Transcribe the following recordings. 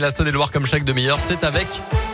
La Saône-et-Loire comme chaque demi-heure, c'est avec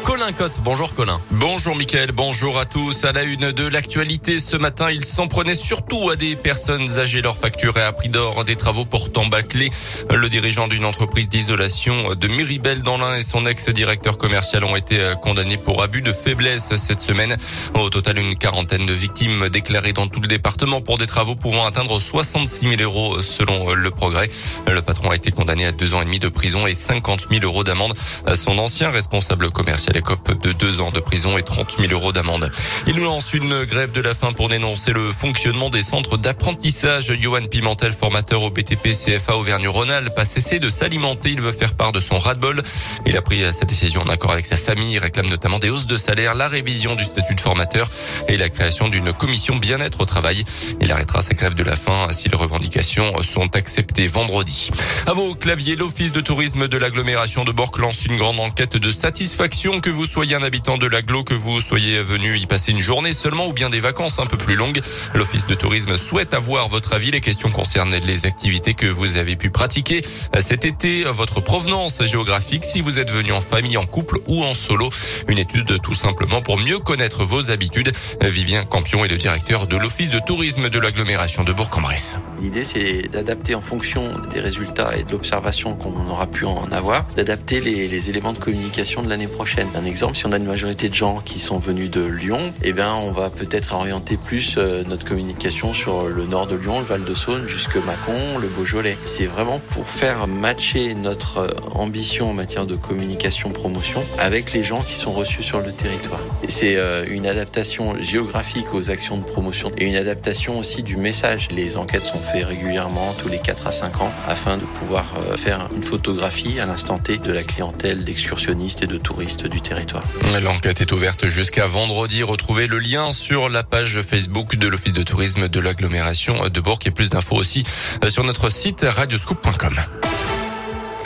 Colin Cotte. Bonjour Colin. Bonjour Mickaël, bonjour à tous. À la une de l'actualité ce matin, il s'en prenait surtout à des personnes âgées. Leur facture à prix d'or des travaux pourtant bâclés. Le dirigeant d'une entreprise d'isolation de Miribel dans l'Ain et son ex-directeur commercial ont été condamnés pour abus de faiblesse cette semaine. Au total, une quarantaine de victimes déclarées dans tout le département pour des travaux pouvant atteindre 66 000 euros selon le progrès. Le patron a été condamné à deux ans et demi de prison et 50 000 euros d'amende d'amende. Son ancien responsable commercial écope de deux ans de prison et 30 000 euros d'amende. Il nous lance une grève de la faim pour dénoncer le fonctionnement des centres d'apprentissage. Johan Pimentel, formateur au BTP CFA Auvergne-Rhône-Alpes, a cessé de s'alimenter. Il veut faire part de son ras-de-bol. Il a pris cette décision en accord avec sa famille. Il réclame notamment des hausses de salaire, la révision du statut de formateur et la création d'une commission bien-être au travail. Il arrêtera sa grève de la faim si les revendications sont acceptées vendredi. À vos claviers, l'office de tourisme de l'agglomération de Bordeaux lance une grande enquête de satisfaction que vous soyez un habitant de l'agglo, que vous soyez venu y passer une journée seulement ou bien des vacances un peu plus longues. L'office de tourisme souhaite avoir votre avis. Les questions concernent les activités que vous avez pu pratiquer cet été, votre provenance géographique, si vous êtes venu en famille, en couple ou en solo. Une étude tout simplement pour mieux connaître vos habitudes. Vivien Campion est le directeur de l'office de tourisme de l'agglomération de Bourg-en-Bresse. L'idée, c'est d'adapter en fonction des résultats et de l'observation qu'on aura pu en avoir, d'adapter les, les, éléments de communication de l'année prochaine. Un exemple, si on a une majorité de gens qui sont venus de Lyon, eh ben, on va peut-être orienter plus euh, notre communication sur le nord de Lyon, le Val de Saône, jusque Mâcon, le Beaujolais. C'est vraiment pour faire matcher notre euh, ambition en matière de communication promotion avec les gens qui sont reçus sur le territoire. C'est euh, une adaptation géographique aux actions de promotion et une adaptation aussi du message. Les enquêtes sont faites régulièrement tous les 4 à 5 ans afin de pouvoir faire une photographie à l'instant T de la clientèle d'excursionnistes et de touristes du territoire. L'enquête est ouverte jusqu'à vendredi. Retrouvez le lien sur la page Facebook de l'Office de tourisme de l'agglomération de Bourg et plus d'infos aussi sur notre site radioscoop.com.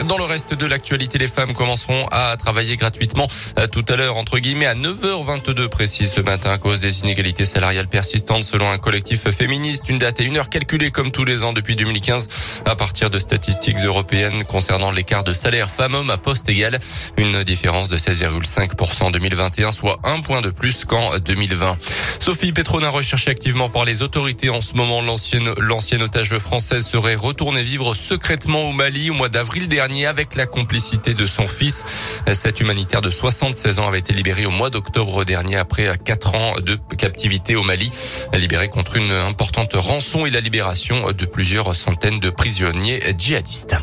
Dans le reste de l'actualité, les femmes commenceront à travailler gratuitement euh, tout à l'heure, entre guillemets, à 9h22 précis ce matin à cause des inégalités salariales persistantes selon un collectif féministe. Une date et une heure calculée comme tous les ans depuis 2015 à partir de statistiques européennes concernant l'écart de salaire femmes-hommes à poste égal. Une différence de 16,5% en 2021, soit un point de plus qu'en 2020. Sophie Petronin recherchée activement par les autorités en ce moment. L'ancienne, l'ancienne otage française serait retournée vivre secrètement au Mali au mois d'avril dernier avec la complicité de son fils. Cet humanitaire de 76 ans avait été libéré au mois d'octobre dernier après 4 ans de captivité au Mali, libéré contre une importante rançon et la libération de plusieurs centaines de prisonniers djihadistes.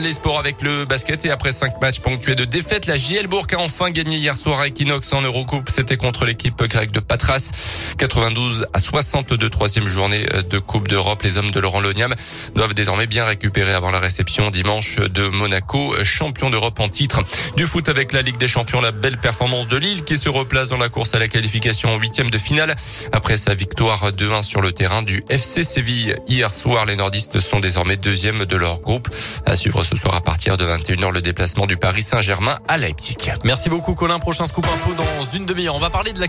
Les sports avec le basket et après cinq matchs ponctués de défaite, la JL Bourg a enfin gagné hier soir à Equinox en Eurocoupe. C'était contre l'équipe grecque de Patras. 92 à 62, troisième journée de Coupe d'Europe. Les hommes de Laurent Loniam doivent désormais bien récupérer avant la réception dimanche de Monaco, champion d'Europe en titre. Du foot avec la Ligue des Champions, la belle performance de Lille qui se replace dans la course à la qualification en huitième de finale après sa victoire 2-1 sur le terrain du FC Séville hier soir. Les nordistes sont désormais deuxième de leur groupe. À ce soir à partir de 21h le déplacement du Paris Saint-Germain à Leipzig. Merci beaucoup Colin. Prochain scoop info dans une demi-heure. On va parler de la